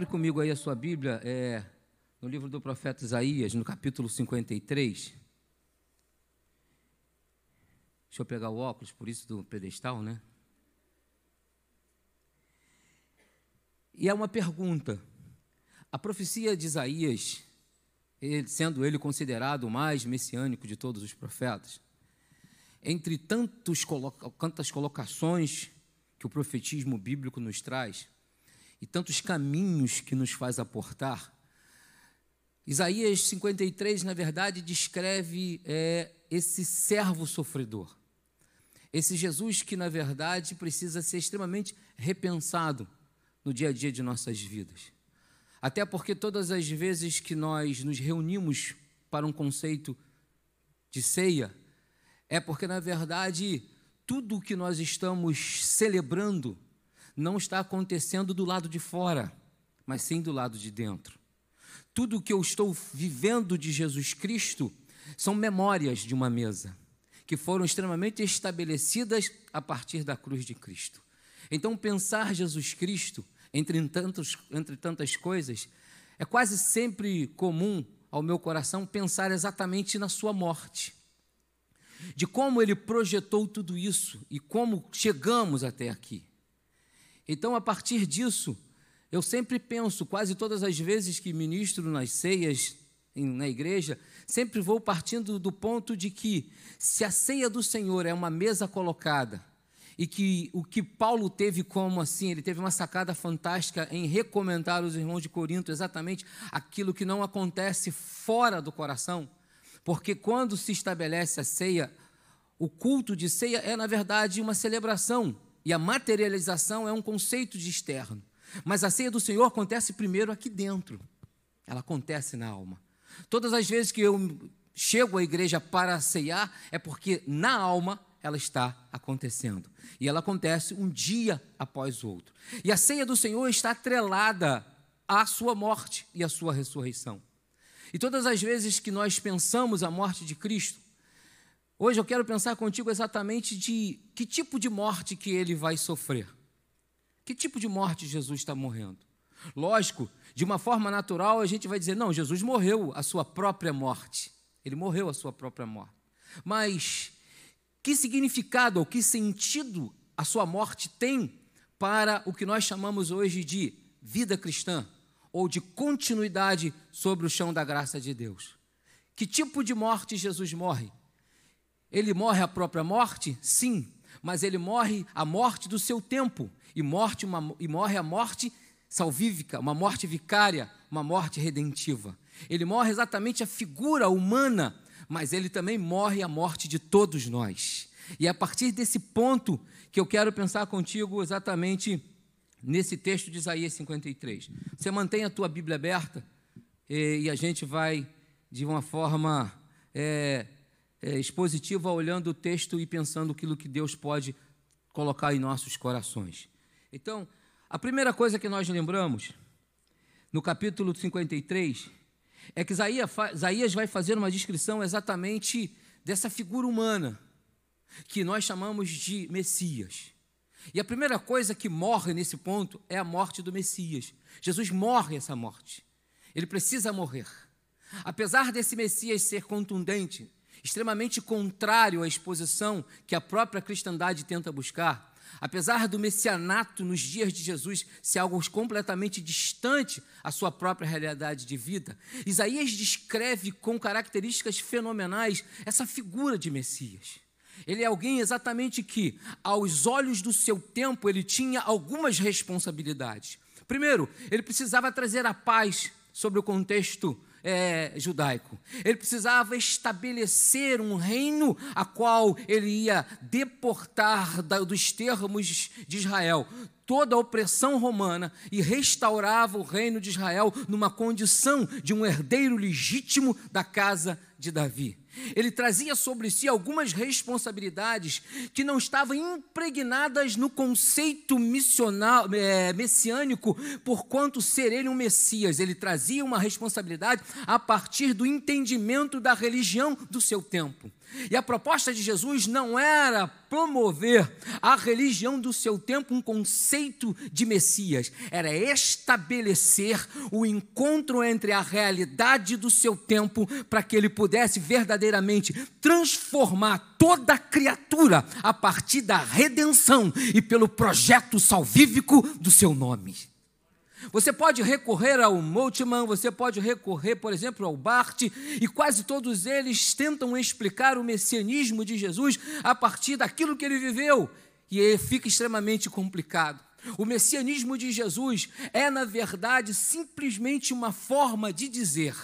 Abre comigo aí a sua Bíblia, é, no livro do profeta Isaías, no capítulo 53. Deixa eu pegar o óculos, por isso do pedestal, né? E é uma pergunta. A profecia de Isaías, ele, sendo ele considerado o mais messiânico de todos os profetas, entre tantos, tantas colocações que o profetismo bíblico nos traz, e tantos caminhos que nos faz aportar, Isaías 53, na verdade, descreve é, esse servo sofredor. Esse Jesus que, na verdade, precisa ser extremamente repensado no dia a dia de nossas vidas. Até porque todas as vezes que nós nos reunimos para um conceito de ceia, é porque, na verdade, tudo o que nós estamos celebrando não está acontecendo do lado de fora, mas sim do lado de dentro. Tudo o que eu estou vivendo de Jesus Cristo são memórias de uma mesa, que foram extremamente estabelecidas a partir da cruz de Cristo. Então, pensar Jesus Cristo, entre, tantos, entre tantas coisas, é quase sempre comum ao meu coração pensar exatamente na sua morte, de como ele projetou tudo isso e como chegamos até aqui. Então, a partir disso, eu sempre penso, quase todas as vezes que ministro nas ceias na igreja, sempre vou partindo do ponto de que, se a ceia do Senhor é uma mesa colocada, e que o que Paulo teve como assim, ele teve uma sacada fantástica em recomendar os irmãos de Corinto exatamente aquilo que não acontece fora do coração, porque quando se estabelece a ceia, o culto de ceia é na verdade uma celebração e a materialização é um conceito de externo. Mas a ceia do Senhor acontece primeiro aqui dentro. Ela acontece na alma. Todas as vezes que eu chego à igreja para ceiar, é porque na alma ela está acontecendo. E ela acontece um dia após o outro. E a ceia do Senhor está atrelada à sua morte e à sua ressurreição. E todas as vezes que nós pensamos a morte de Cristo, hoje eu quero pensar contigo exatamente de que tipo de morte que ele vai sofrer. Que tipo de morte Jesus está morrendo? Lógico, de uma forma natural a gente vai dizer, não, Jesus morreu a sua própria morte. Ele morreu a sua própria morte. Mas que significado ou que sentido a sua morte tem para o que nós chamamos hoje de vida cristã ou de continuidade sobre o chão da graça de Deus? Que tipo de morte Jesus morre? Ele morre a própria morte? Sim, mas ele morre a morte do seu tempo e, morte uma, e morre a morte salvífica, uma morte vicária, uma morte redentiva. Ele morre exatamente a figura humana mas ele também morre a morte de todos nós. E é a partir desse ponto que eu quero pensar contigo exatamente nesse texto de Isaías 53. Você mantém a tua Bíblia aberta e, e a gente vai, de uma forma é, é, expositiva, olhando o texto e pensando aquilo que Deus pode colocar em nossos corações. Então, a primeira coisa que nós lembramos, no capítulo 53, é que Isaías vai fazer uma descrição exatamente dessa figura humana, que nós chamamos de Messias. E a primeira coisa que morre nesse ponto é a morte do Messias. Jesus morre essa morte. Ele precisa morrer. Apesar desse Messias ser contundente, extremamente contrário à exposição que a própria cristandade tenta buscar, Apesar do messianato nos dias de Jesus ser algo completamente distante à sua própria realidade de vida, Isaías descreve com características fenomenais essa figura de Messias. Ele é alguém exatamente que, aos olhos do seu tempo, ele tinha algumas responsabilidades. Primeiro, ele precisava trazer a paz sobre o contexto é, judaico. Ele precisava estabelecer um reino a qual ele ia deportar da, dos termos de Israel toda a opressão romana e restaurava o reino de Israel numa condição de um herdeiro legítimo da casa de Davi. Ele trazia sobre si algumas responsabilidades que não estavam impregnadas no conceito missional, é, messiânico, por quanto ser ele um Messias. Ele trazia uma responsabilidade a partir do entendimento da religião do seu tempo. E a proposta de Jesus não era promover a religião do seu tempo, um conceito de Messias, era estabelecer o encontro entre a realidade do seu tempo para que ele pudesse verdadeiramente transformar toda criatura a partir da redenção e pelo projeto salvífico do seu nome. Você pode recorrer ao Moltmann, você pode recorrer, por exemplo, ao Barth, e quase todos eles tentam explicar o messianismo de Jesus a partir daquilo que ele viveu, e fica extremamente complicado. O messianismo de Jesus é, na verdade, simplesmente uma forma de dizer: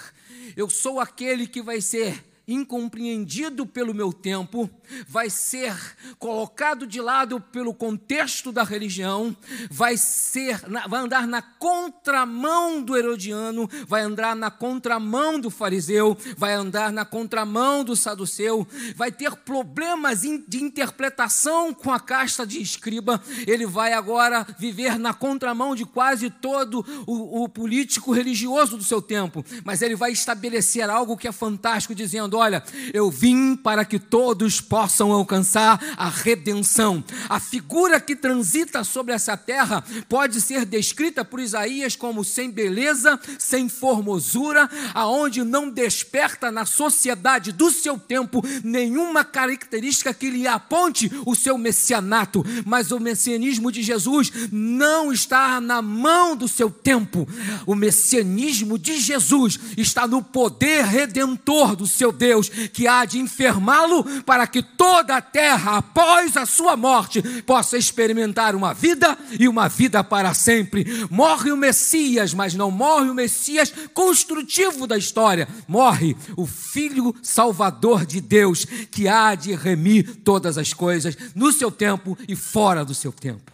eu sou aquele que vai ser incompreendido pelo meu tempo, vai ser colocado de lado pelo contexto da religião, vai ser, vai andar na contramão do herodiano, vai andar na contramão do fariseu, vai andar na contramão do saduceu, vai ter problemas de interpretação com a casta de escriba, ele vai agora viver na contramão de quase todo o, o político religioso do seu tempo, mas ele vai estabelecer algo que é fantástico, dizendo: olha, eu vim para que todos possam alcançar a redenção. A figura que transita sobre essa terra pode ser descrita por Isaías como sem beleza, sem formosura, aonde não desperta na sociedade do seu tempo nenhuma característica que lhe aponte o seu messianato, mas o messianismo de Jesus não está na mão do seu tempo. O messianismo de Jesus está no poder redentor do seu Deus, que há de enfermá-lo para que toda a terra, após a sua morte, possa experimentar uma vida e uma vida para sempre. Morre o Messias, mas não morre o Messias construtivo da história. Morre o Filho Salvador de Deus, que há de remir todas as coisas no seu tempo e fora do seu tempo.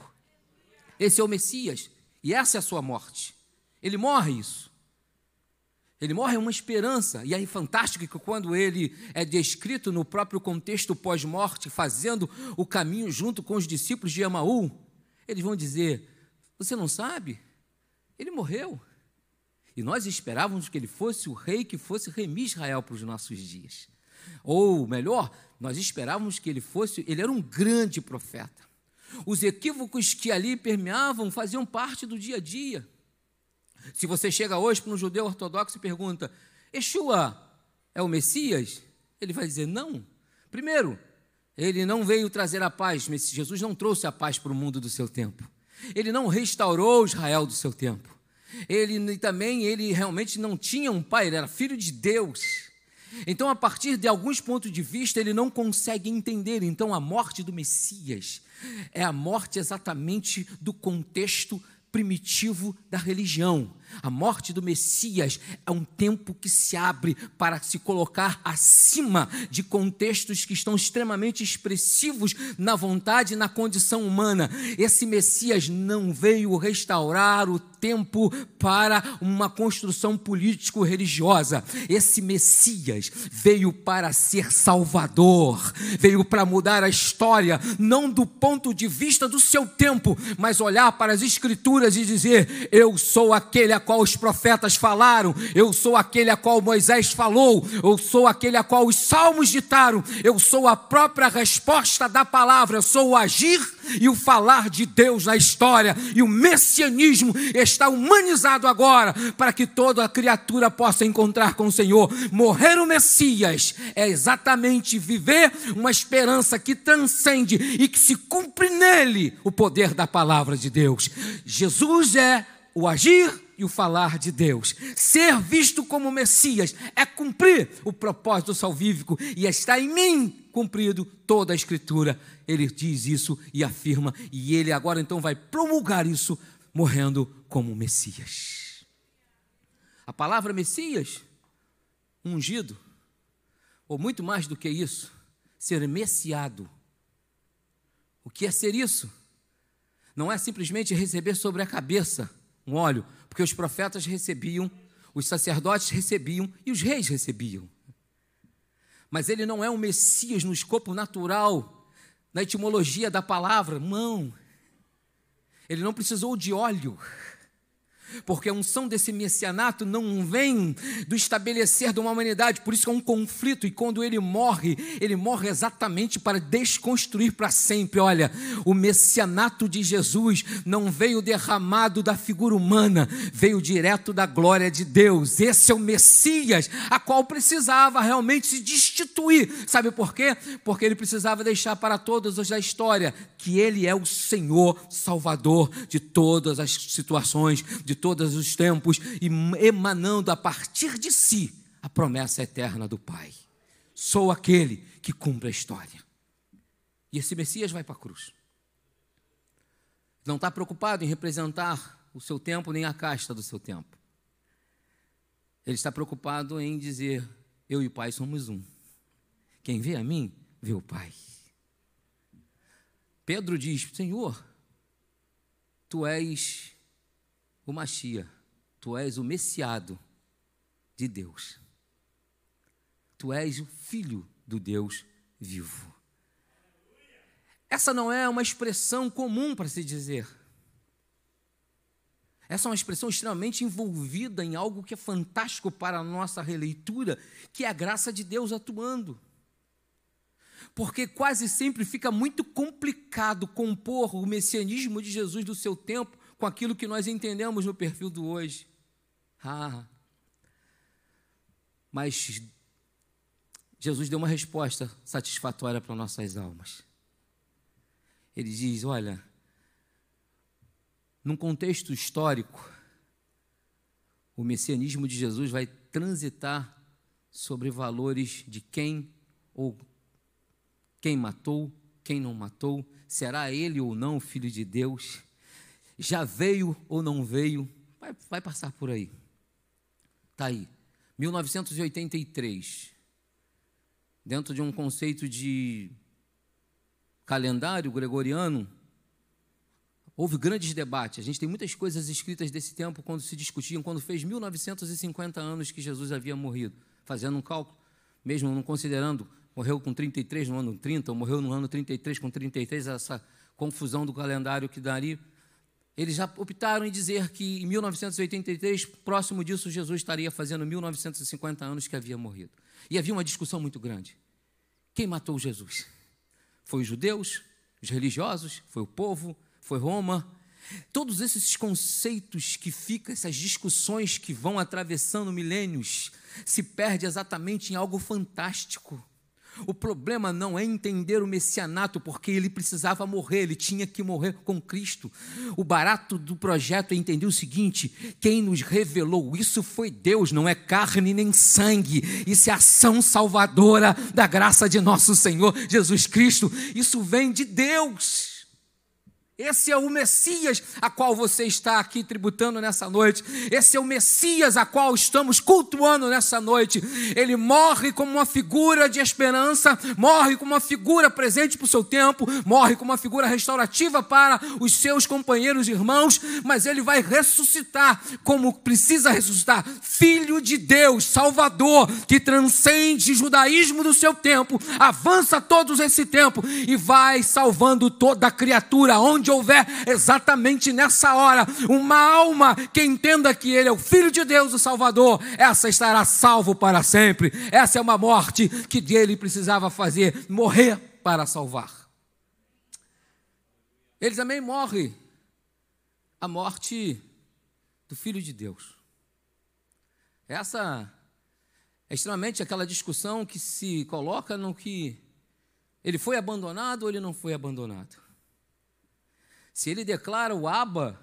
Esse é o Messias e essa é a sua morte. Ele morre isso. Ele morre uma esperança, e é fantástico que quando ele é descrito no próprio contexto pós-morte, fazendo o caminho junto com os discípulos de Emaú, eles vão dizer: Você não sabe? Ele morreu. E nós esperávamos que ele fosse o rei que fosse remir Israel para os nossos dias. Ou melhor, nós esperávamos que ele fosse, ele era um grande profeta. Os equívocos que ali permeavam faziam parte do dia a dia. Se você chega hoje para um judeu ortodoxo e pergunta: Yeshua é o Messias? Ele vai dizer: não. Primeiro, ele não veio trazer a paz, Jesus não trouxe a paz para o mundo do seu tempo. Ele não restaurou Israel do seu tempo. Ele também, ele realmente não tinha um pai, ele era filho de Deus. Então, a partir de alguns pontos de vista, ele não consegue entender. Então, a morte do Messias é a morte exatamente do contexto primitivo da religião. A morte do Messias é um tempo que se abre para se colocar acima de contextos que estão extremamente expressivos na vontade e na condição humana. Esse Messias não veio restaurar o tempo para uma construção político-religiosa. Esse Messias veio para ser salvador, veio para mudar a história, não do ponto de vista do seu tempo, mas olhar para as Escrituras e dizer: Eu sou aquele a qual os profetas falaram, eu sou aquele a qual Moisés falou, eu sou aquele a qual os salmos ditaram, eu sou a própria resposta da palavra, eu sou o agir e o falar de Deus na história, e o messianismo está humanizado agora, para que toda a criatura possa encontrar com o Senhor. Morrer o Messias é exatamente viver uma esperança que transcende e que se cumpre nele o poder da palavra de Deus. Jesus é o agir e o falar de Deus. Ser visto como Messias é cumprir o propósito salvífico e está em mim cumprido toda a Escritura. Ele diz isso e afirma, e ele agora então vai promulgar isso, morrendo como Messias. A palavra Messias, ungido, ou muito mais do que isso, ser messiado. O que é ser isso? Não é simplesmente receber sobre a cabeça um óleo, porque os profetas recebiam, os sacerdotes recebiam e os reis recebiam. Mas ele não é um Messias no escopo natural, na etimologia da palavra, não. Ele não precisou de óleo. Porque a unção desse messianato não vem do estabelecer de uma humanidade, por isso é um conflito, e quando ele morre, ele morre exatamente para desconstruir para sempre. Olha, o messianato de Jesus não veio derramado da figura humana, veio direto da glória de Deus. Esse é o Messias, a qual precisava realmente se destituir. Sabe por quê? Porque ele precisava deixar para todos os da história que ele é o Senhor Salvador de todas as situações, de todos os tempos, e emanando a partir de si a promessa eterna do Pai. Sou aquele que cumpre a história. E esse Messias vai para a cruz. Não está preocupado em representar o seu tempo nem a casta do seu tempo. Ele está preocupado em dizer: Eu e o Pai somos um. Quem vê a mim, vê o Pai. Pedro diz: Senhor, tu és o Machia, tu és o Messiado de Deus. Tu és o Filho do Deus vivo. Essa não é uma expressão comum para se dizer. Essa é uma expressão extremamente envolvida em algo que é fantástico para a nossa releitura, que é a graça de Deus atuando. Porque quase sempre fica muito complicado compor o messianismo de Jesus do seu tempo com aquilo que nós entendemos no perfil do hoje. Ah, mas Jesus deu uma resposta satisfatória para nossas almas. Ele diz: olha, num contexto histórico, o messianismo de Jesus vai transitar sobre valores de quem ou quem matou, quem não matou, será ele ou não filho de Deus, já veio ou não veio, vai, vai passar por aí. Está aí, 1983, dentro de um conceito de calendário gregoriano, houve grandes debates. A gente tem muitas coisas escritas desse tempo quando se discutiam, quando fez 1950 anos que Jesus havia morrido, fazendo um cálculo, mesmo não considerando, morreu com 33 no ano 30, ou morreu no ano 33 com 33, essa confusão do calendário que daria. Eles já optaram em dizer que em 1983, próximo disso, Jesus estaria fazendo 1950 anos que havia morrido. E havia uma discussão muito grande. Quem matou Jesus? Foi os judeus, os religiosos, foi o povo, foi Roma. Todos esses conceitos que ficam, essas discussões que vão atravessando milênios, se perde exatamente em algo fantástico. O problema não é entender o messianato, porque ele precisava morrer, ele tinha que morrer com Cristo. O barato do projeto é entender o seguinte: quem nos revelou isso foi Deus, não é carne nem sangue, isso é ação salvadora da graça de nosso Senhor Jesus Cristo, isso vem de Deus. Esse é o Messias a qual você está aqui tributando nessa noite. Esse é o Messias a qual estamos cultuando nessa noite. Ele morre como uma figura de esperança, morre como uma figura presente para o seu tempo, morre como uma figura restaurativa para os seus companheiros e irmãos, mas ele vai ressuscitar como precisa ressuscitar Filho de Deus, Salvador, que transcende o judaísmo do seu tempo, avança todos esse tempo e vai salvando toda a criatura, onde houver exatamente nessa hora uma alma que entenda que Ele é o Filho de Deus, o Salvador, essa estará salvo para sempre. Essa é uma morte que dele precisava fazer, morrer para salvar. Ele também morre a morte do Filho de Deus. Essa é extremamente aquela discussão que se coloca no que ele foi abandonado ou ele não foi abandonado. Se ele declara o Aba,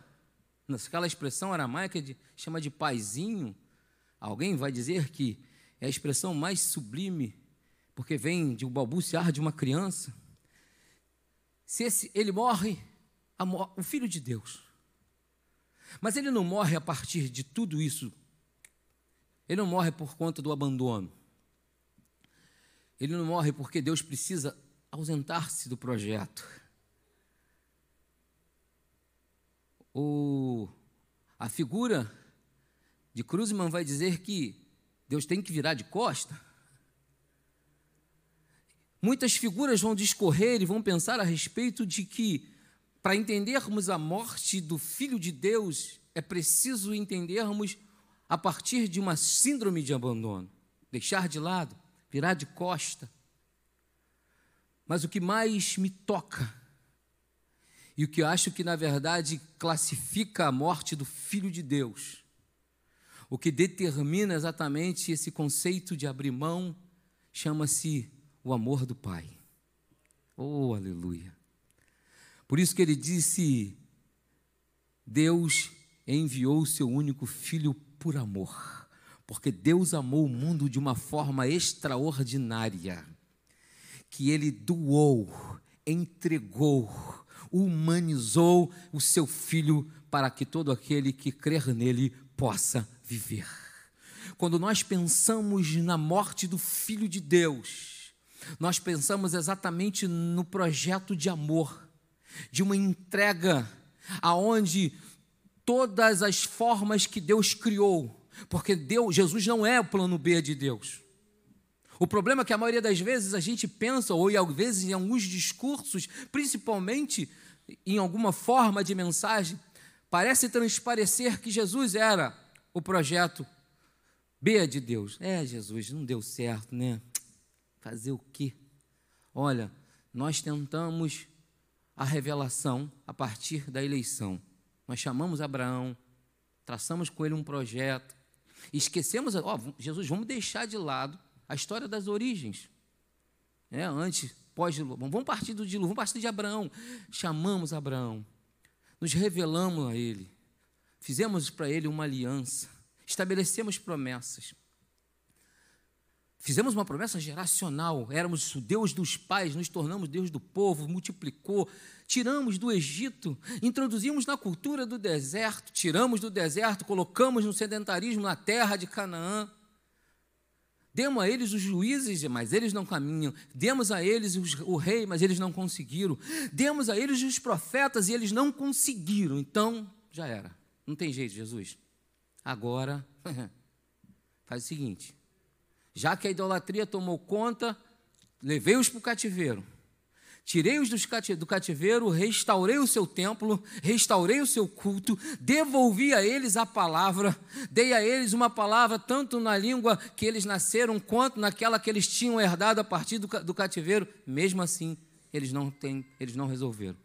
naquela expressão aramaica de chama de paizinho, alguém vai dizer que é a expressão mais sublime, porque vem de um balbuciar de uma criança. Se esse, ele morre, o filho de Deus. Mas ele não morre a partir de tudo isso. Ele não morre por conta do abandono. Ele não morre porque Deus precisa ausentar-se do projeto. O, a figura de Cruzman vai dizer que Deus tem que virar de costa. Muitas figuras vão discorrer e vão pensar a respeito de que, para entendermos a morte do Filho de Deus, é preciso entendermos a partir de uma síndrome de abandono, deixar de lado, virar de costa. Mas o que mais me toca e o que eu acho que na verdade classifica a morte do filho de Deus, o que determina exatamente esse conceito de abrir mão, chama-se o amor do Pai. Oh, aleluia. Por isso que ele disse: Deus enviou o seu único filho por amor, porque Deus amou o mundo de uma forma extraordinária, que ele doou, entregou, humanizou o seu filho para que todo aquele que crer nele possa viver. Quando nós pensamos na morte do filho de Deus, nós pensamos exatamente no projeto de amor, de uma entrega aonde todas as formas que Deus criou, porque Deus, Jesus não é o plano B de Deus. O problema é que a maioria das vezes a gente pensa, ou às vezes em alguns discursos, principalmente em alguma forma de mensagem, parece transparecer que Jesus era o projeto B de Deus. É, Jesus, não deu certo, né? Fazer o quê? Olha, nós tentamos a revelação a partir da eleição. Nós chamamos Abraão, traçamos com ele um projeto, esquecemos, ó, Jesus, vamos deixar de lado a história das origens. É, antes, pós-dilúvio. Vamos partir do dilúvio, vamos partir de Abraão. Chamamos Abraão, nos revelamos a ele, fizemos para ele uma aliança, estabelecemos promessas. Fizemos uma promessa geracional, éramos o Deus dos pais, nos tornamos Deus do povo, multiplicou, tiramos do Egito, introduzimos na cultura do deserto, tiramos do deserto, colocamos no sedentarismo na terra de Canaã. Demos a eles os juízes, mas eles não caminham. Demos a eles os, o rei, mas eles não conseguiram. Demos a eles os profetas e eles não conseguiram. Então, já era. Não tem jeito, Jesus. Agora, faz o seguinte: já que a idolatria tomou conta, levei-os para o cativeiro. Tirei-os do cativeiro, restaurei o seu templo, restaurei o seu culto, devolvi a eles a palavra, dei a eles uma palavra tanto na língua que eles nasceram, quanto naquela que eles tinham herdado a partir do, cativeiro. Mesmo assim, eles não, têm, eles não resolveram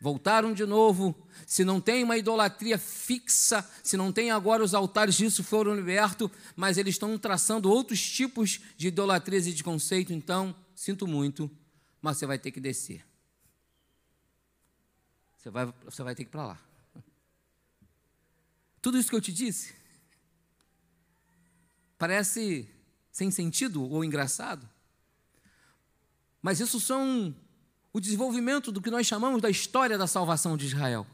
voltaram de novo, se não tem uma idolatria fixa, se não tem agora os altares disso foram libertos, mas eles estão traçando outros tipos de idolatrias e de conceito, então, sinto muito, mas você vai ter que descer. Você vai, você vai ter que ir para lá. Tudo isso que eu te disse parece sem sentido ou engraçado, mas isso são o desenvolvimento do que nós chamamos da história da salvação de Israel.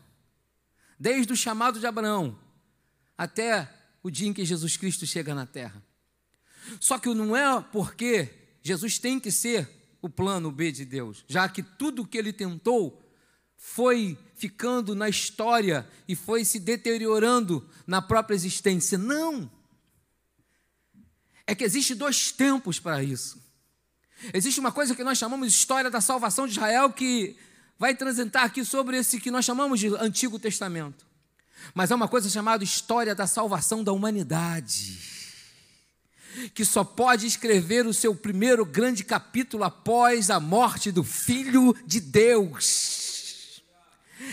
Desde o chamado de Abraão até o dia em que Jesus Cristo chega na terra. Só que não é porque Jesus tem que ser o plano B de Deus, já que tudo que ele tentou foi ficando na história e foi se deteriorando na própria existência. Não! É que existe dois tempos para isso. Existe uma coisa que nós chamamos de história da salvação de Israel que vai transitar aqui sobre esse que nós chamamos de Antigo Testamento. Mas é uma coisa chamada história da salvação da humanidade. Que só pode escrever o seu primeiro grande capítulo após a morte do Filho de Deus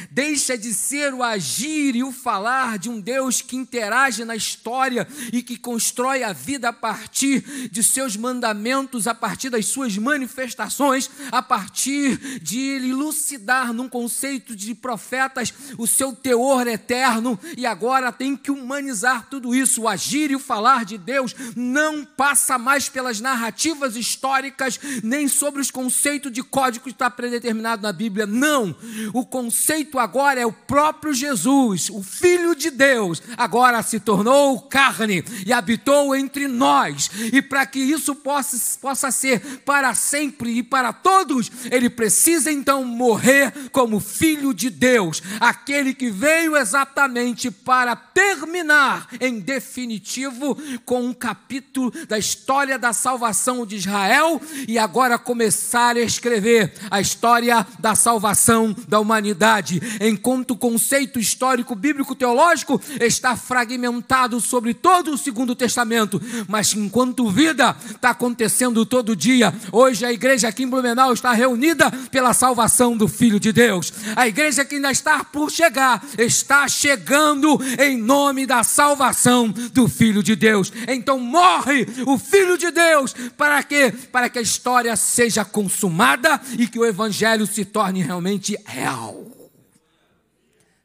deixa de ser o agir e o falar de um Deus que interage na história e que constrói a vida a partir de seus mandamentos, a partir das suas manifestações, a partir de elucidar num conceito de profetas o seu teor eterno e agora tem que humanizar tudo isso. O agir e o falar de Deus não passa mais pelas narrativas históricas, nem sobre os conceitos de código que está predeterminado na Bíblia. Não. O conceito agora é o próprio Jesus, o Filho de Deus, agora se tornou carne e habitou entre nós. E para que isso possa, possa ser para sempre e para todos, ele precisa então morrer como Filho de Deus, aquele que veio exatamente para terminar em definitivo com um capítulo da história da salvação de Israel e agora começar a escrever a história da salvação da humanidade enquanto o conceito histórico, bíblico, teológico está fragmentado sobre todo o Segundo Testamento, mas enquanto vida está acontecendo todo dia. Hoje a igreja aqui em Blumenau está reunida pela salvação do Filho de Deus. A igreja que ainda está por chegar está chegando em nome da salvação do Filho de Deus. Então morre o Filho de Deus para que para que a história seja consumada e que o evangelho se torne realmente real.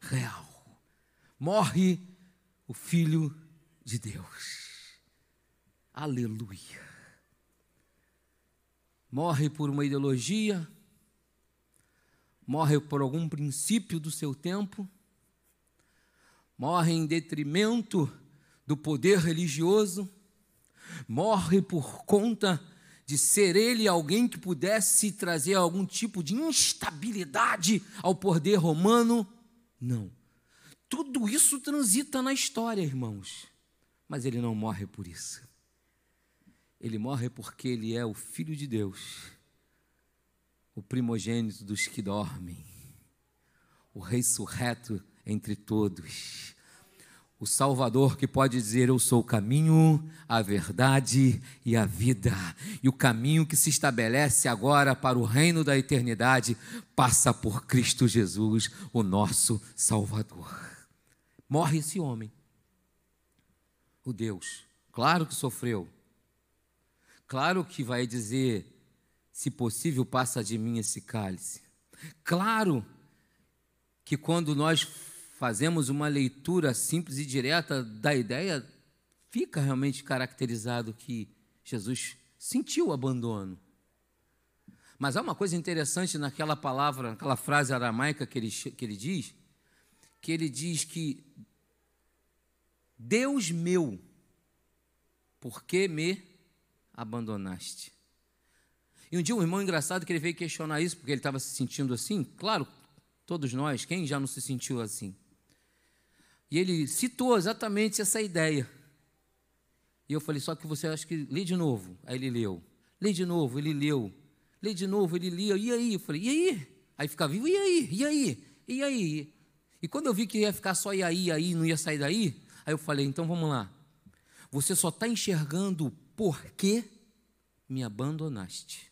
Real. Morre o Filho de Deus. Aleluia. Morre por uma ideologia, morre por algum princípio do seu tempo, morre em detrimento do poder religioso, morre por conta de ser ele alguém que pudesse trazer algum tipo de instabilidade ao poder romano. Não. Tudo isso transita na história, irmãos. Mas ele não morre por isso. Ele morre porque ele é o Filho de Deus, o primogênito dos que dormem, o ressurreto entre todos o Salvador que pode dizer: Eu sou o caminho, a verdade e a vida. E o caminho que se estabelece agora para o reino da eternidade passa por Cristo Jesus, o nosso Salvador. Morre esse homem, o Deus, claro que sofreu, claro que vai dizer: Se possível, passa de mim esse cálice. Claro que quando nós fazemos uma leitura simples e direta da ideia, fica realmente caracterizado que Jesus sentiu o abandono. Mas há uma coisa interessante naquela palavra, naquela frase aramaica que ele, que ele diz, que ele diz que Deus meu, por que me abandonaste? E um dia um irmão engraçado que ele veio questionar isso, porque ele estava se sentindo assim, claro, todos nós, quem já não se sentiu assim? E ele citou exatamente essa ideia. E eu falei, só que você acha que lê de novo. Aí ele leu. Lê de novo, ele leu. Lê de novo, ele lia. E aí? Eu falei, e aí? Aí ficava vivo, e aí? E aí? E aí? E quando eu vi que ia ficar só e aí, aí, não ia sair daí, aí eu falei, então vamos lá. Você só está enxergando por que me abandonaste.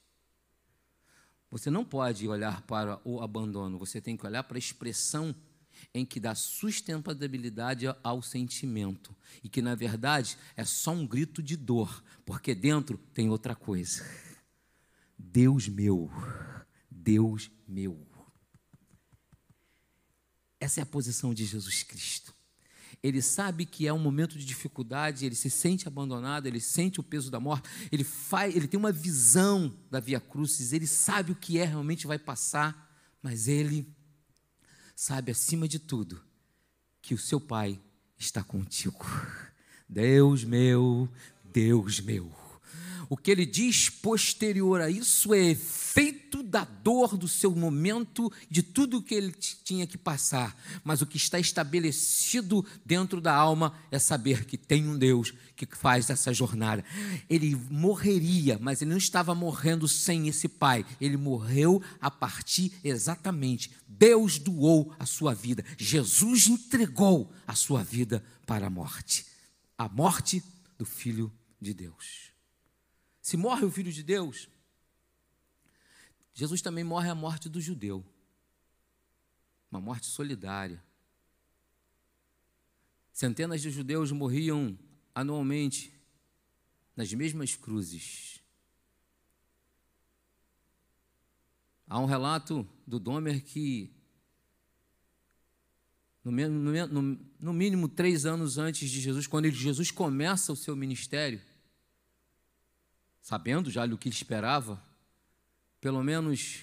Você não pode olhar para o abandono, você tem que olhar para a expressão em que dá sustentabilidade ao sentimento e que na verdade é só um grito de dor, porque dentro tem outra coisa. Deus meu, Deus meu. Essa é a posição de Jesus Cristo. Ele sabe que é um momento de dificuldade, ele se sente abandonado, ele sente o peso da morte, ele, faz, ele tem uma visão da via crucis, ele sabe o que é realmente vai passar, mas ele sabe acima de tudo que o seu Pai está contigo. Deus meu, Deus meu. O que ele diz posterior a isso é efeito da dor do seu momento, de tudo que ele tinha que passar. Mas o que está estabelecido dentro da alma é saber que tem um Deus que faz essa jornada. Ele morreria, mas ele não estava morrendo sem esse Pai. Ele morreu a partir exatamente. Deus doou a sua vida. Jesus entregou a sua vida para a morte. A morte do Filho de Deus. Se morre o Filho de Deus, Jesus também morre a morte do judeu. Uma morte solidária. Centenas de judeus morriam anualmente nas mesmas cruzes. Há um relato do Domer que, no, no, no mínimo três anos antes de Jesus, quando Jesus começa o seu ministério, sabendo já o que ele esperava, pelo menos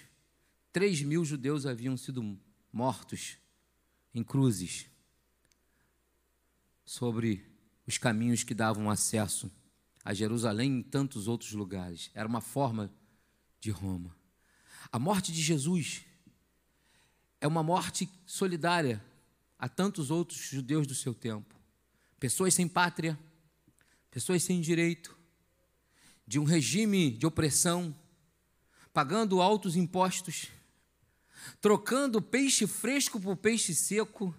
três mil judeus haviam sido mortos em cruzes sobre os caminhos que davam acesso a Jerusalém e tantos outros lugares. Era uma forma de Roma. A morte de Jesus é uma morte solidária a tantos outros judeus do seu tempo. Pessoas sem pátria, pessoas sem direito, de um regime de opressão, pagando altos impostos, trocando peixe fresco por peixe seco.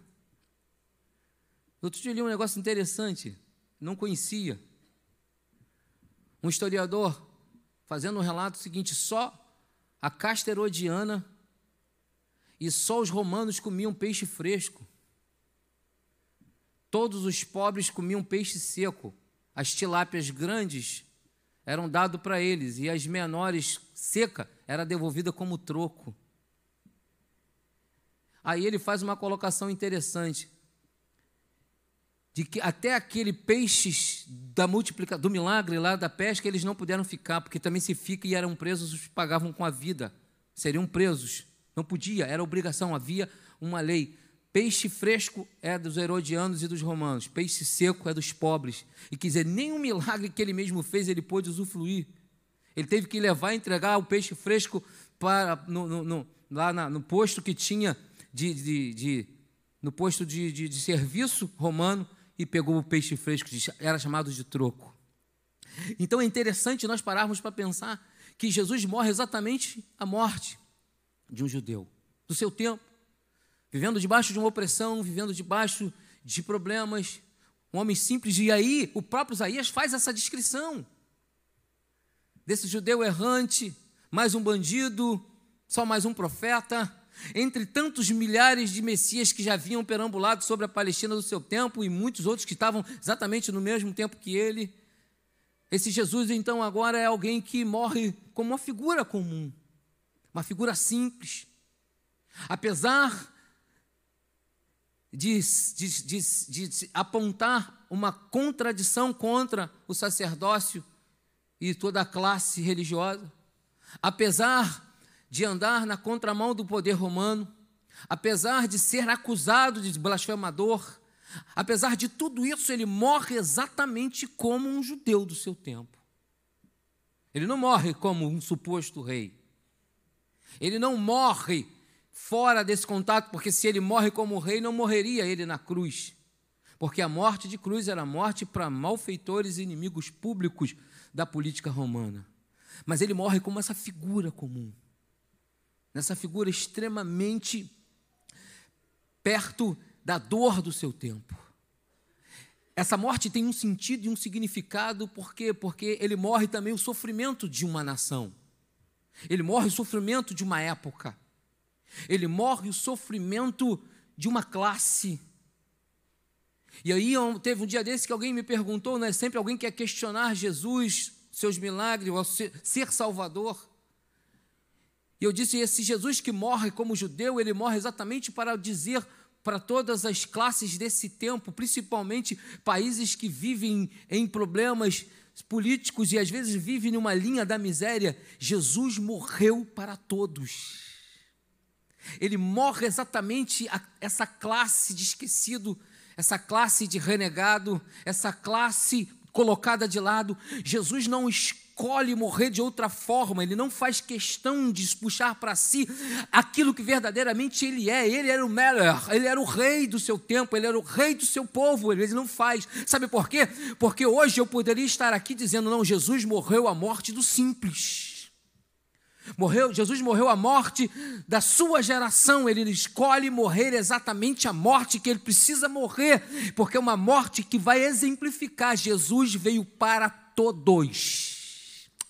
Outro dia eu li um negócio interessante, não conhecia. Um historiador fazendo um relato seguinte: só a casta herodiana e só os romanos comiam peixe fresco. Todos os pobres comiam peixe seco. As tilápias grandes eram dadas para eles e as menores, seca, era devolvida como troco. Aí ele faz uma colocação interessante de que até aquele peixes da multiplica, do milagre lá da pesca eles não puderam ficar porque também se fica e eram presos pagavam com a vida. Seriam presos. Não podia era obrigação havia uma lei Peixe fresco é dos herodianos e dos romanos, peixe seco é dos pobres. E quer dizer, nenhum milagre que ele mesmo fez ele pôde usufruir. Ele teve que levar e entregar o peixe fresco para no, no, no lá na, no posto que tinha de, de, de no posto de, de, de, serviço romano e pegou o peixe fresco, era chamado de troco. Então é interessante nós pararmos para pensar que Jesus morre exatamente a morte de um judeu, do seu tempo vivendo debaixo de uma opressão, vivendo debaixo de problemas, um homem simples. E aí, o próprio Isaías faz essa descrição desse judeu errante, mais um bandido, só mais um profeta, entre tantos milhares de messias que já haviam perambulado sobre a Palestina do seu tempo e muitos outros que estavam exatamente no mesmo tempo que ele. Esse Jesus, então, agora é alguém que morre como uma figura comum, uma figura simples. Apesar de, de, de, de, apontar uma contradição contra o sacerdócio e toda a classe religiosa, apesar de andar na contramão do poder romano, apesar de ser acusado de blasfemador, apesar de tudo isso, ele morre exatamente como um judeu do seu tempo. Ele não morre como um suposto rei. Ele não morre fora desse contato, porque se ele morre como rei, não morreria ele na cruz. Porque a morte de cruz era morte para malfeitores e inimigos públicos da política romana. Mas ele morre como essa figura comum, nessa figura extremamente perto da dor do seu tempo. Essa morte tem um sentido e um significado, por quê? Porque ele morre também o sofrimento de uma nação. Ele morre o sofrimento de uma época. Ele morre o sofrimento de uma classe. E aí teve um dia desse que alguém me perguntou, né? Sempre alguém quer questionar Jesus, seus milagres, ser Salvador. E eu disse: esse Jesus que morre como judeu, ele morre exatamente para dizer para todas as classes desse tempo, principalmente países que vivem em problemas políticos e às vezes vivem numa linha da miséria, Jesus morreu para todos. Ele morre exatamente a, essa classe de esquecido, essa classe de renegado, essa classe colocada de lado. Jesus não escolhe morrer de outra forma, ele não faz questão de puxar para si aquilo que verdadeiramente ele é. Ele era o Meller, ele era o rei do seu tempo, ele era o rei do seu povo, ele não faz. Sabe por quê? Porque hoje eu poderia estar aqui dizendo: não, Jesus morreu a morte do simples. Morreu, Jesus morreu a morte da sua geração, ele escolhe morrer exatamente a morte que ele precisa morrer, porque é uma morte que vai exemplificar Jesus veio para todos.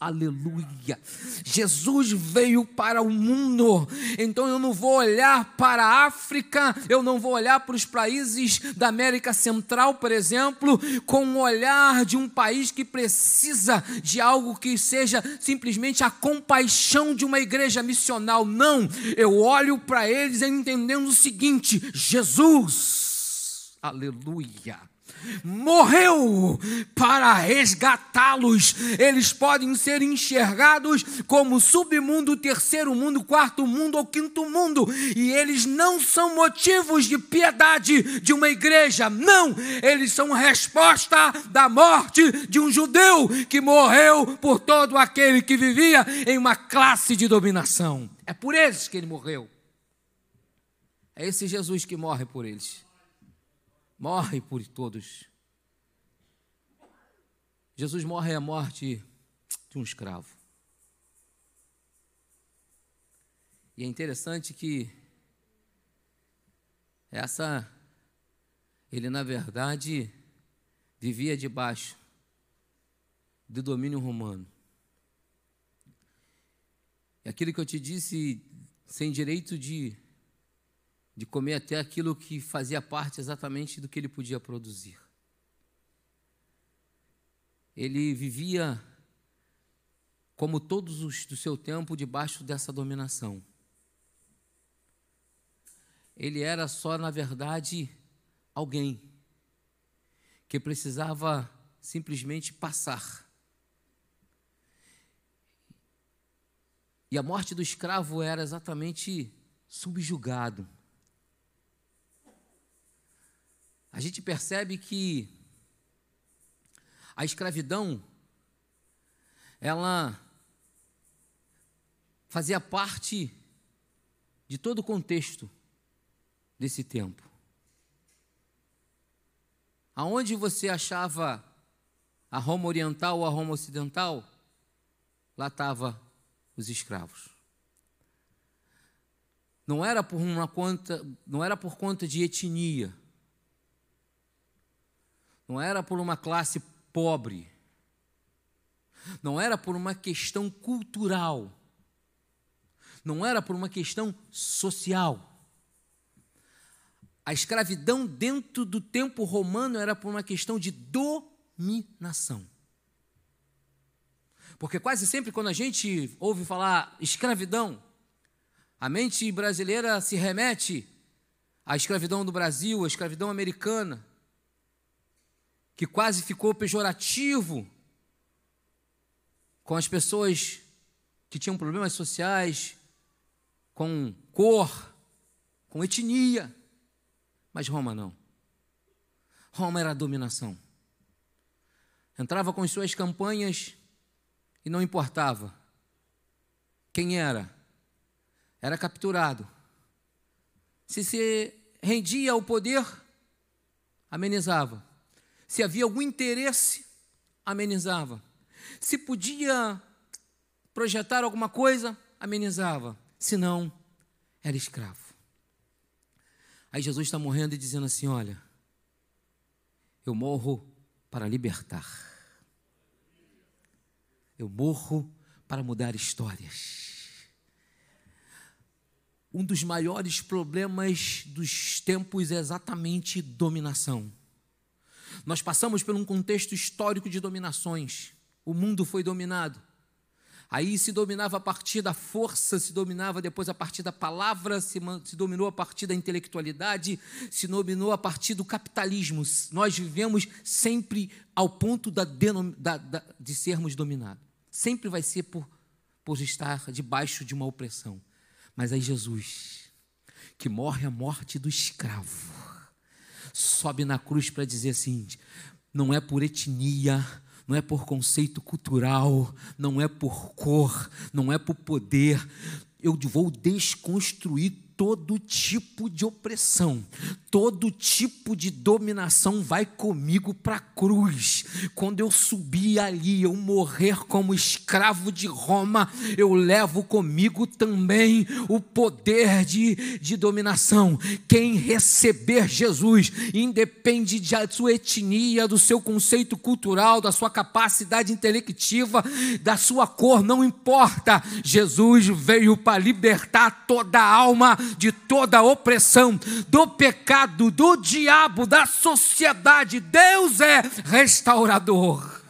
Aleluia. Jesus veio para o mundo. Então eu não vou olhar para a África, eu não vou olhar para os países da América Central, por exemplo, com o olhar de um país que precisa de algo que seja simplesmente a compaixão de uma igreja missional. Não, eu olho para eles entendendo o seguinte: Jesus. Aleluia morreu para resgatá-los. Eles podem ser enxergados como submundo, terceiro mundo, quarto mundo ou quinto mundo, e eles não são motivos de piedade de uma igreja, não, eles são resposta da morte de um judeu que morreu por todo aquele que vivia em uma classe de dominação. É por eles que ele morreu. É esse Jesus que morre por eles morre por todos. Jesus morre a morte de um escravo. E é interessante que essa ele na verdade vivia debaixo do domínio romano. E aquilo que eu te disse, sem direito de, de comer até aquilo que fazia parte exatamente do que ele podia produzir. Ele vivia, como todos os do seu tempo, debaixo dessa dominação. Ele era só, na verdade, alguém que precisava simplesmente passar E a morte do escravo era exatamente subjugado. A gente percebe que a escravidão ela fazia parte de todo o contexto desse tempo. Aonde você achava a Roma oriental ou a Roma ocidental, lá estava os escravos. Não era por uma conta, não era por conta de etnia. Não era por uma classe pobre. Não era por uma questão cultural. Não era por uma questão social. A escravidão dentro do tempo romano era por uma questão de dominação. Porque quase sempre quando a gente ouve falar escravidão, a mente brasileira se remete à escravidão do Brasil, à escravidão americana, que quase ficou pejorativo com as pessoas que tinham problemas sociais, com cor, com etnia. Mas Roma não. Roma era a dominação. Entrava com as suas campanhas e não importava quem era, era capturado. Se se rendia ao poder, amenizava. Se havia algum interesse, amenizava. Se podia projetar alguma coisa, amenizava. Se não, era escravo. Aí Jesus está morrendo e dizendo assim: Olha, eu morro para libertar. Eu morro para mudar histórias. Um dos maiores problemas dos tempos é exatamente dominação. Nós passamos por um contexto histórico de dominações. O mundo foi dominado. Aí se dominava a partir da força, se dominava depois a partir da palavra, se, se, dominou a partir da intelectualidade, se dominou a partir do capitalismo. Nós vivemos sempre ao ponto da, da, da, de sermos dominados sempre vai ser por, por estar debaixo de uma opressão. Mas aí Jesus, que morre a morte do escravo, sobe na cruz para dizer assim: não é por etnia, não é por conceito cultural, não é por cor, não é por poder. Eu vou desconstruir todo tipo de opressão, todo tipo de dominação vai comigo para a cruz. Quando eu subir ali, eu morrer como escravo de Roma, eu levo comigo também o poder de, de dominação. Quem receber Jesus, independe da sua etnia, do seu conceito cultural, da sua capacidade intelectiva, da sua cor, não importa. Jesus veio para libertar toda a alma de toda a opressão, do pecado, do diabo, da sociedade. Deus é restaurador.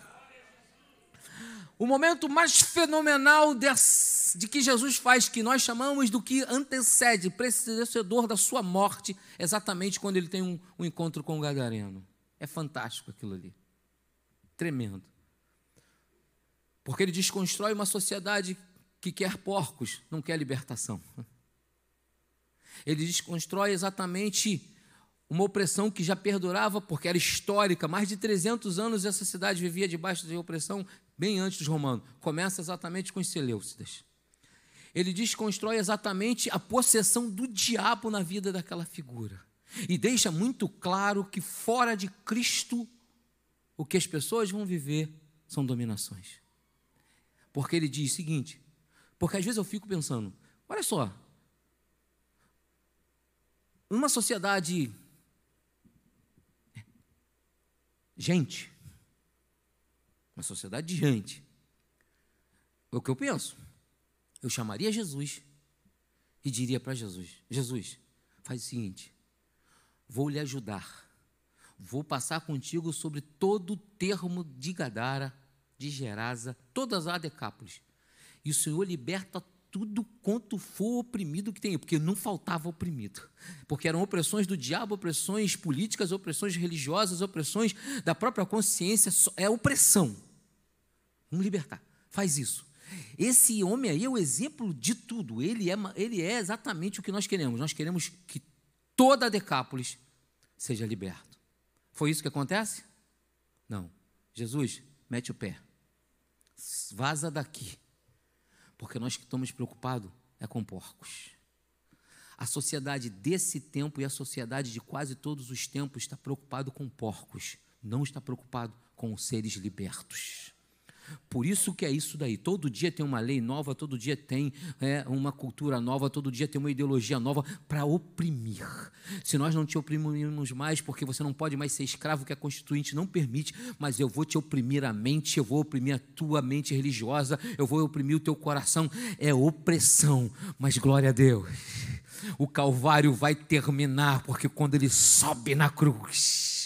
O momento mais fenomenal de que Jesus faz, que nós chamamos do que antecede, precededor da sua morte, exatamente quando ele tem um, um encontro com o Gadareno. É fantástico aquilo ali. Tremendo. Porque ele desconstrói uma sociedade que quer porcos, não quer libertação. Ele desconstrói exatamente uma opressão que já perdurava, porque era histórica. Mais de 300 anos essa cidade vivia debaixo de opressão, bem antes dos romanos. Começa exatamente com os Seleucidas. Ele desconstrói exatamente a possessão do diabo na vida daquela figura. E deixa muito claro que fora de Cristo, o que as pessoas vão viver são dominações. Porque ele diz o seguinte: porque às vezes eu fico pensando, olha só, Numa sociedade. Gente. Uma sociedade de gente. É o que eu penso. Eu chamaria Jesus e diria para Jesus: Jesus, faz o seguinte, vou lhe ajudar. Vou passar contigo sobre todo o termo de Gadara, de Gerasa, todas as Decápolis. E o Senhor liberta tudo quanto for oprimido que tem, porque não faltava oprimido. Porque eram opressões do diabo, opressões políticas, opressões religiosas, opressões da própria consciência, é opressão. Vamos libertar. Faz isso. Esse homem aí é o exemplo de tudo. Ele é, ele é exatamente o que nós queremos. Nós queremos que toda a Decápolis seja liberta. Foi isso que acontece? Não. Jesus, mete o pé. Vaza daqui porque nós que estamos preocupados é com porcos. A sociedade desse tempo e a sociedade de quase todos os tempos está preocupado com porcos, não está preocupado com os seres libertos. Por isso que é isso daí. Todo dia tem uma lei nova, todo dia tem é, uma cultura nova, todo dia tem uma ideologia nova para oprimir. Se nós não te oprimirmos mais, porque você não pode mais ser escravo, que a Constituinte não permite, mas eu vou te oprimir a mente, eu vou oprimir a tua mente religiosa, eu vou oprimir o teu coração. É opressão, mas glória a Deus. O Calvário vai terminar, porque quando ele sobe na cruz,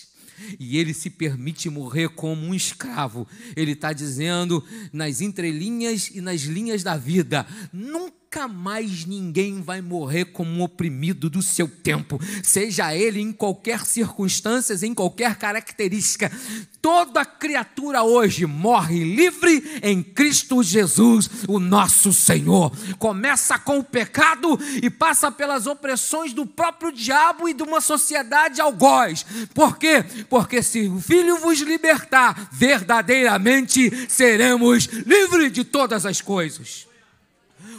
e ele se permite morrer como um escravo. Ele está dizendo nas entrelinhas e nas linhas da vida: nunca nunca mais ninguém vai morrer como um oprimido do seu tempo, seja ele em qualquer circunstância, em qualquer característica. Toda criatura hoje morre livre em Cristo Jesus, o nosso Senhor. Começa com o pecado e passa pelas opressões do próprio diabo e de uma sociedade algoz. Por quê? Porque se o Filho vos libertar, verdadeiramente seremos livres de todas as coisas.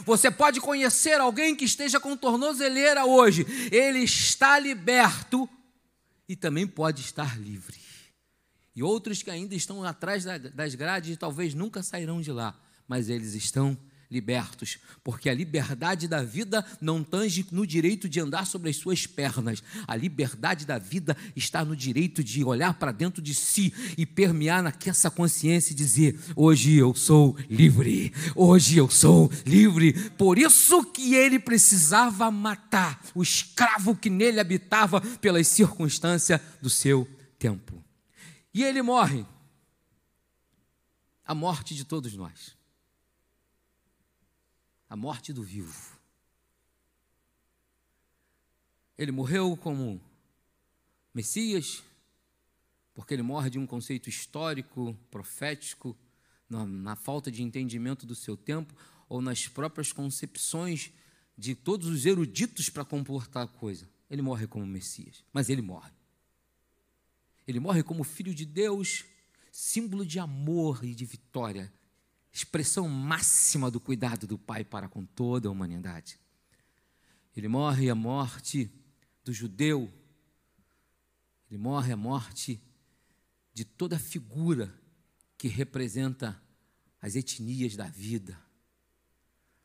Você pode conhecer alguém que esteja com tornozeleira hoje, ele está liberto e também pode estar livre. E outros que ainda estão atrás das grades talvez nunca sairão de lá, mas eles estão libertos, porque a liberdade da vida não tange no direito de andar sobre as suas pernas. A liberdade da vida está no direito de olhar para dentro de si e permear naquela consciência e dizer: hoje eu sou livre, hoje eu sou livre. Por isso que ele precisava matar o escravo que nele habitava pelas circunstâncias do seu tempo. E ele morre. A morte de todos nós a morte do vivo. Ele morreu como Messias, porque ele morre de um conceito histórico, profético, na, na, falta de entendimento do seu tempo, ou nas próprias concepções de todos os eruditos para comportar a coisa. Ele morre como Messias, mas ele morre. Ele morre como filho de Deus, símbolo de amor e de vitória expressão máxima do cuidado do Pai para com toda a humanidade. Ele morre a morte do judeu, ele morre a morte de toda figura que representa as etnias da vida,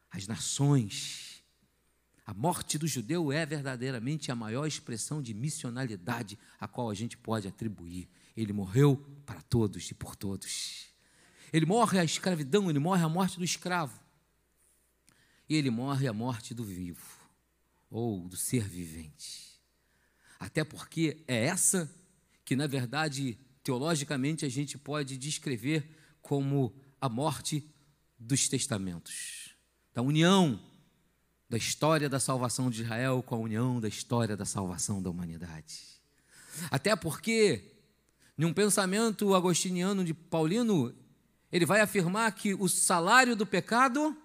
as nações. A morte do judeu é verdadeiramente a maior expressão de missionalidade a qual a gente pode atribuir. Ele morreu para todos e por todos. Ele morre a escravidão, ele morre a morte do escravo. E ele morre a morte do vivo, ou do ser vivente. Até porque é essa que, na verdade, teologicamente a gente pode descrever como a morte dos testamentos, da união da história da salvação de Israel com a união da história da salvação da humanidade. Até porque, num pensamento agostiniano de Paulino, ele vai afirmar que o salário do pecado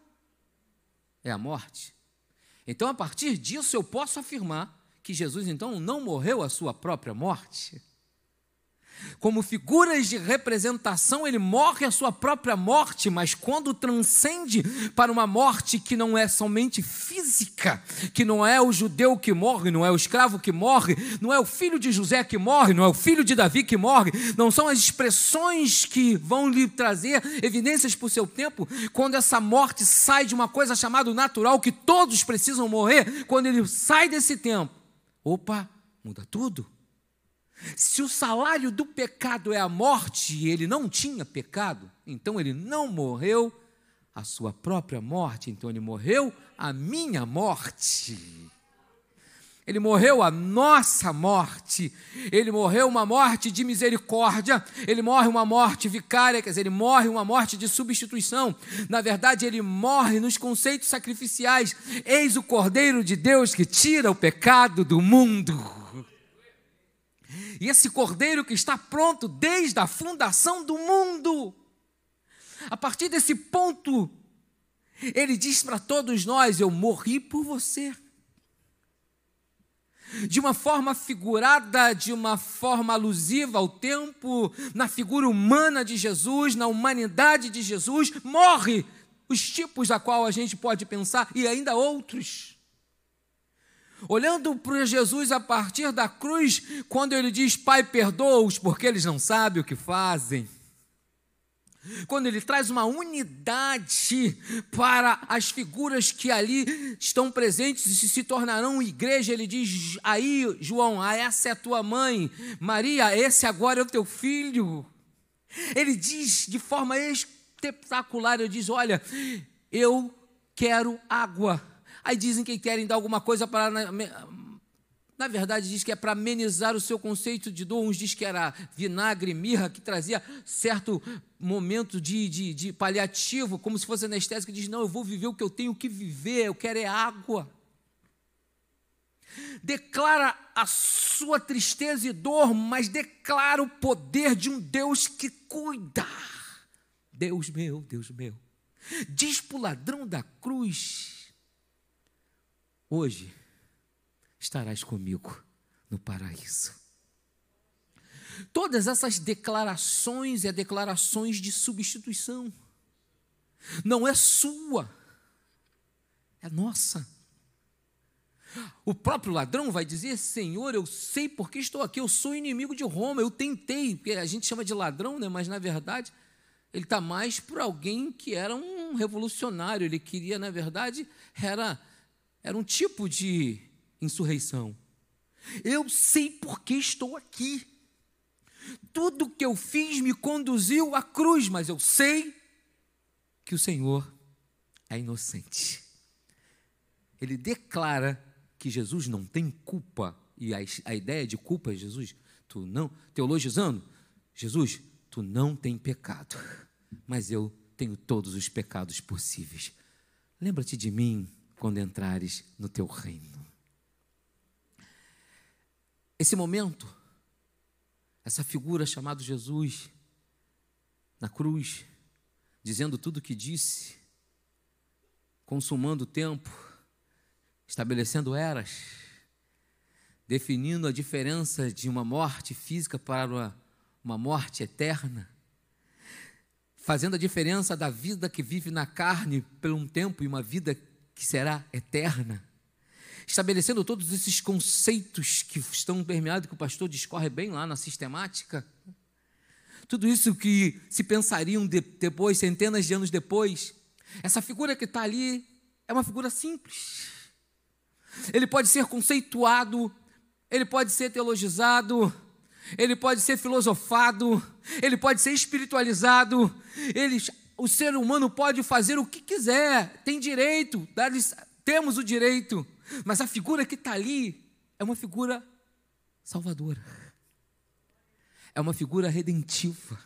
é a morte. Então, a partir disso, eu posso afirmar que Jesus, então, não morreu a sua própria morte. Como figuras de representação, ele morre a sua própria morte, mas quando transcende para uma morte que não é somente física, que não é o judeu que morre, não é o escravo que morre, não é o filho de José que morre, não é o filho de Davi que morre, não são as expressões que vão lhe trazer evidências para o seu tempo, quando essa morte sai de uma coisa chamada natural, que todos precisam morrer, quando ele sai desse tempo, opa, muda tudo. Se o salário do pecado é a morte e ele não tinha pecado, então ele não morreu a sua própria morte, então ele morreu a minha morte. Ele morreu a nossa morte. Ele morreu uma morte de misericórdia. Ele morre uma morte vicária, quer dizer, ele morre uma morte de substituição. Na verdade, ele morre nos conceitos sacrificiais. Eis o Cordeiro de Deus que tira o pecado do mundo. E esse Cordeiro que está pronto desde a fundação do mundo. A partir desse ponto, ele diz para todos nós: Eu morri por você. De uma forma figurada, de uma forma alusiva ao tempo, na figura humana de Jesus, na humanidade de Jesus, morre os tipos a qual a gente pode pensar e ainda outros. Olhando para Jesus a partir da cruz, quando ele diz: Pai, perdoa-os, porque eles não sabem o que fazem quando ele traz uma unidade para as figuras que ali estão presentes e se tornarão igreja, ele diz: aí, João, ah, essa é a tua mãe, Maria, esse agora é o teu filho. Ele diz de forma espetacular: ele diz, olha, eu quero água. Aí dizem que querem dar alguma coisa para na verdade, diz que é para amenizar o seu conceito de dor. Uns diz que era vinagre, mirra, que trazia certo momento de, de, de paliativo, como se fosse anestésico. Diz: Não, eu vou viver o que eu tenho que viver, eu quero é água. Declara a sua tristeza e dor, mas declara o poder de um Deus que cuida. Deus meu, Deus meu. Diz para o ladrão da cruz: Hoje estarás comigo no paraíso. Todas essas declarações é declarações de substituição. Não é sua, é nossa. O próprio ladrão vai dizer: Senhor, eu sei porque estou aqui, eu sou inimigo de Roma, eu tentei, porque a gente chama de ladrão, né? mas na verdade ele está mais por alguém que era um revolucionário, ele queria, na verdade, era, era um tipo de insurreição. Eu sei porque estou aqui. Tudo que eu fiz me conduziu à cruz, mas eu sei que o Senhor é inocente. Ele declara que Jesus não tem culpa, e a, a ideia de culpa é Jesus, tu não, teologizando, Jesus, tu não tem pecado, mas eu tenho todos os pecados possíveis. Lembra-te de mim quando entrares no teu reino. Esse momento, essa figura chamada Jesus, na cruz, dizendo tudo o que disse, consumando o tempo, estabelecendo eras, definindo a diferença de uma morte física para uma, uma morte eterna, fazendo a diferença da vida que vive na carne por um tempo e uma vida que será eterna estabelecendo todos esses conceitos que estão permeados, que o pastor discorre bem lá na sistemática. Tudo isso que se pensariam de, depois, centenas de anos depois. Essa figura que está ali é uma figura simples. Ele pode ser conceituado, ele pode ser teologizado, ele pode ser filosofado, ele pode ser espiritualizado, ele, o ser humano pode fazer o que quiser, tem direito, temos o direito. Mas a figura que está ali é uma figura salvadora, é uma figura redentiva,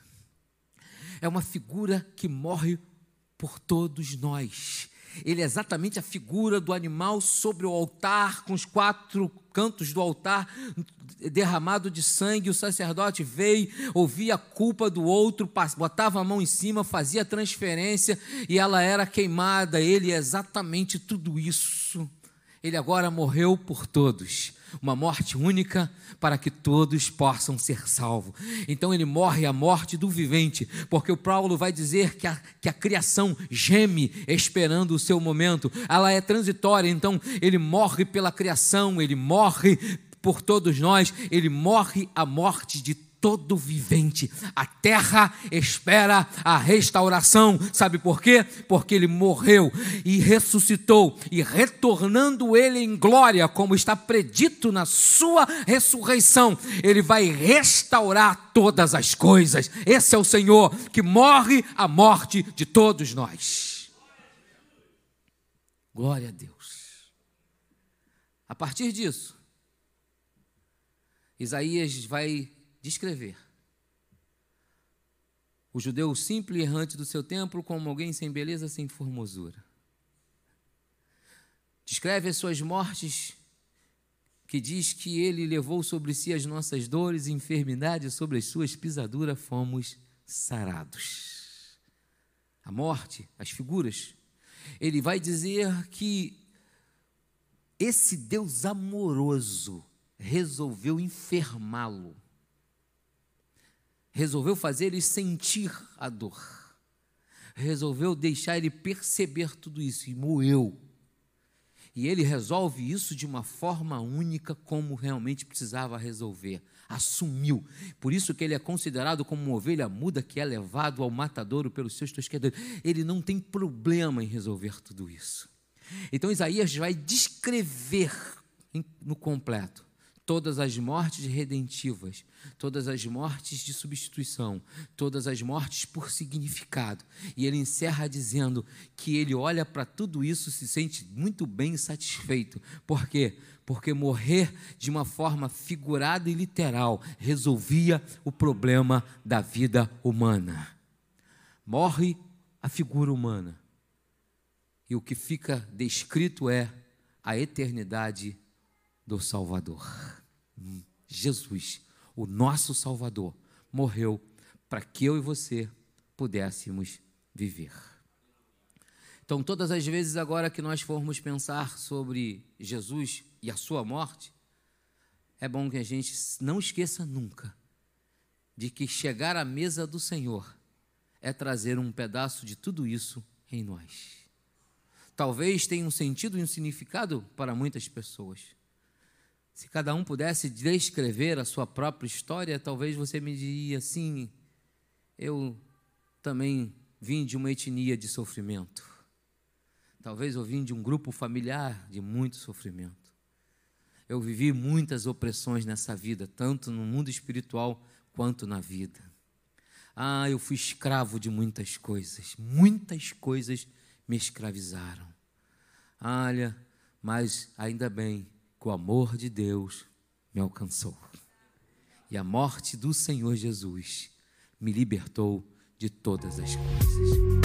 é uma figura que morre por todos nós. Ele é exatamente a figura do animal sobre o altar, com os quatro cantos do altar derramado de sangue. O sacerdote veio, ouvia a culpa do outro, botava a mão em cima, fazia transferência e ela era queimada. Ele é exatamente tudo isso ele agora morreu por todos, uma morte única para que todos possam ser salvos. Então ele morre a morte do vivente, porque o Paulo vai dizer que a, que a criação geme esperando o seu momento, ela é transitória, então ele morre pela criação, ele morre por todos nós, ele morre a morte de todo vivente. A terra espera a restauração. Sabe por quê? Porque ele morreu e ressuscitou, e retornando ele em glória, como está predito na sua ressurreição, ele vai restaurar todas as coisas. Esse é o Senhor que morre a morte de todos nós. Glória a Deus. A partir disso, Isaías vai descrever o judeu simples e errante do seu templo como alguém sem beleza, sem formosura. Descreve as suas mortes, que diz que ele levou sobre si as nossas dores e enfermidades, sobre as suas pisaduras fomos sarados. A morte, as figuras. Ele vai dizer que esse Deus amoroso resolveu enfermá-lo resolveu fazer ele sentir a dor, resolveu deixar ele perceber tudo isso e moeu. E ele resolve isso de uma forma única, como realmente precisava resolver. Assumiu. Por isso que ele é considerado como uma ovelha muda que é levado ao matadouro pelos seus tosquedores. Ele não tem problema em resolver tudo isso. Então Isaías vai descrever no completo todas as mortes redentivas, todas as mortes de substituição, todas as mortes por significado. E ele encerra dizendo que ele olha para tudo isso se sente muito bem satisfeito. Por quê? Porque morrer de uma forma figurada e literal resolvia o problema da vida humana. Morre a figura humana. E o que fica descrito é a eternidade do Salvador. Jesus, o nosso Salvador, morreu para que eu e você pudéssemos viver. Então, todas as vezes agora que nós formos pensar sobre Jesus e a sua morte, é bom que a gente não esqueça nunca de que chegar à mesa do Senhor é trazer um pedaço de tudo isso em nós. Talvez tenha um sentido e um significado para muitas pessoas. Se cada um pudesse descrever a sua própria história, talvez você me diria assim: eu também vim de uma etnia de sofrimento. Talvez eu vim de um grupo familiar de muito sofrimento. Eu vivi muitas opressões nessa vida, tanto no mundo espiritual quanto na vida. Ah, eu fui escravo de muitas coisas, muitas coisas me escravizaram. Olha, mas ainda bem que o amor de Deus me alcançou. E a morte do Senhor Jesus me libertou de todas as coisas.